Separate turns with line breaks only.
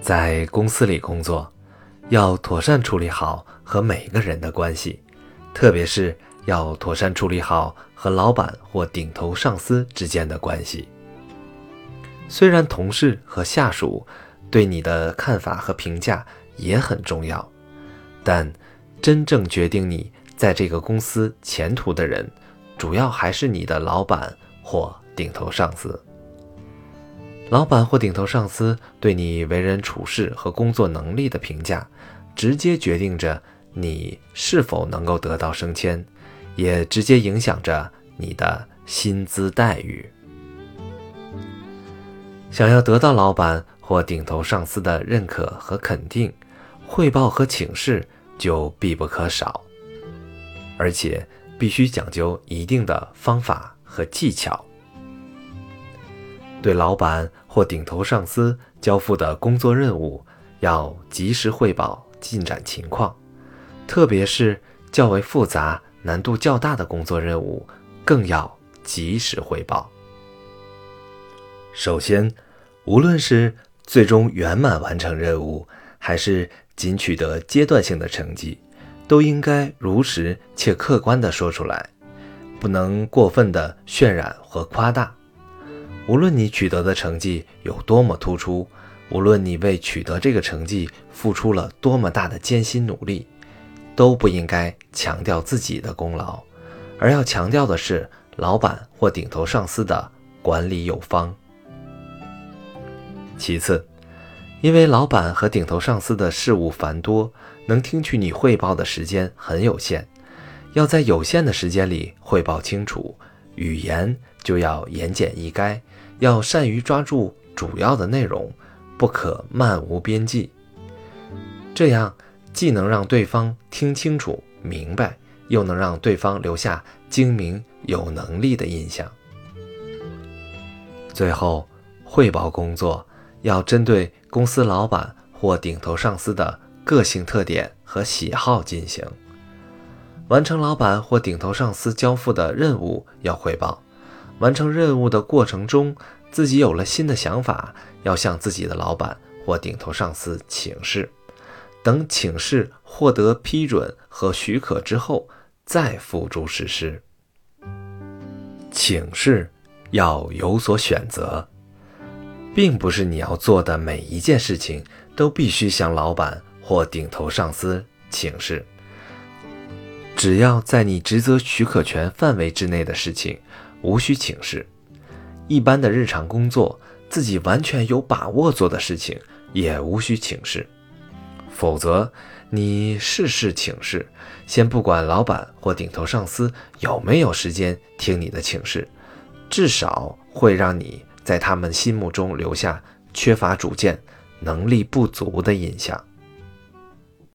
在公司里工作，要妥善处理好和每个人的关系，特别是要妥善处理好和老板或顶头上司之间的关系。虽然同事和下属对你的看法和评价也很重要，但真正决定你在这个公司前途的人，主要还是你的老板或顶头上司。老板或顶头上司对你为人处事和工作能力的评价，直接决定着你是否能够得到升迁，也直接影响着你的薪资待遇。想要得到老板或顶头上司的认可和肯定，汇报和请示就必不可少，而且必须讲究一定的方法和技巧。对老板或顶头上司交付的工作任务，要及时汇报进展情况，特别是较为复杂、难度较大的工作任务，更要及时汇报。首先，无论是最终圆满完成任务，还是仅取得阶段性的成绩，都应该如实且客观地说出来，不能过分的渲染和夸大。无论你取得的成绩有多么突出，无论你为取得这个成绩付出了多么大的艰辛努力，都不应该强调自己的功劳，而要强调的是老板或顶头上司的管理有方。其次，因为老板和顶头上司的事务繁多，能听取你汇报的时间很有限，要在有限的时间里汇报清楚，语言就要言简意赅。要善于抓住主要的内容，不可漫无边际。这样既能让对方听清楚明白，又能让对方留下精明有能力的印象。最后，汇报工作要针对公司老板或顶头上司的个性特点和喜好进行。完成老板或顶头上司交付的任务要汇报。完成任务的过程中，自己有了新的想法，要向自己的老板或顶头上司请示。等请示获得批准和许可之后，再付诸实施。请示要有所选择，并不是你要做的每一件事情都必须向老板或顶头上司请示。只要在你职责许可权范围之内的事情。无需请示，一般的日常工作，自己完全有把握做的事情，也无需请示。否则，你事事请示，先不管老板或顶头上司有没有时间听你的请示，至少会让你在他们心目中留下缺乏主见、能力不足的印象。